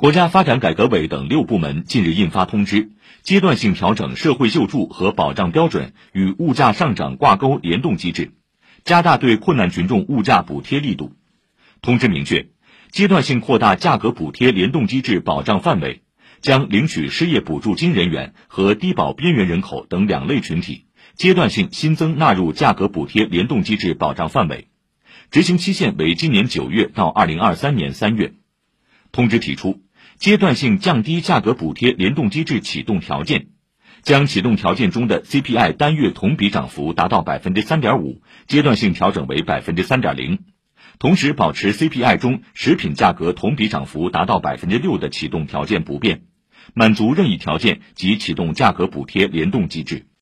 国家发展改革委等六部门近日印发通知，阶段性调整社会救助和保障标准与物价上涨挂钩联动机制，加大对困难群众物价补贴力度。通知明确，阶段性扩大价格补贴联动机制保障范围，将领取失业补助金人员和低保边缘人口等两类群体阶段性新增纳入价格补贴联动机制保障范围，执行期限为今年九月到二零二三年三月。通知提出。阶段性降低价格补贴联动机制启动条件，将启动条件中的 CPI 单月同比涨幅达到百分之三点五，阶段性调整为百分之三点零，同时保持 CPI 中食品价格同比涨幅达到百分之六的启动条件不变，满足任意条件即启动价格补贴联动机制。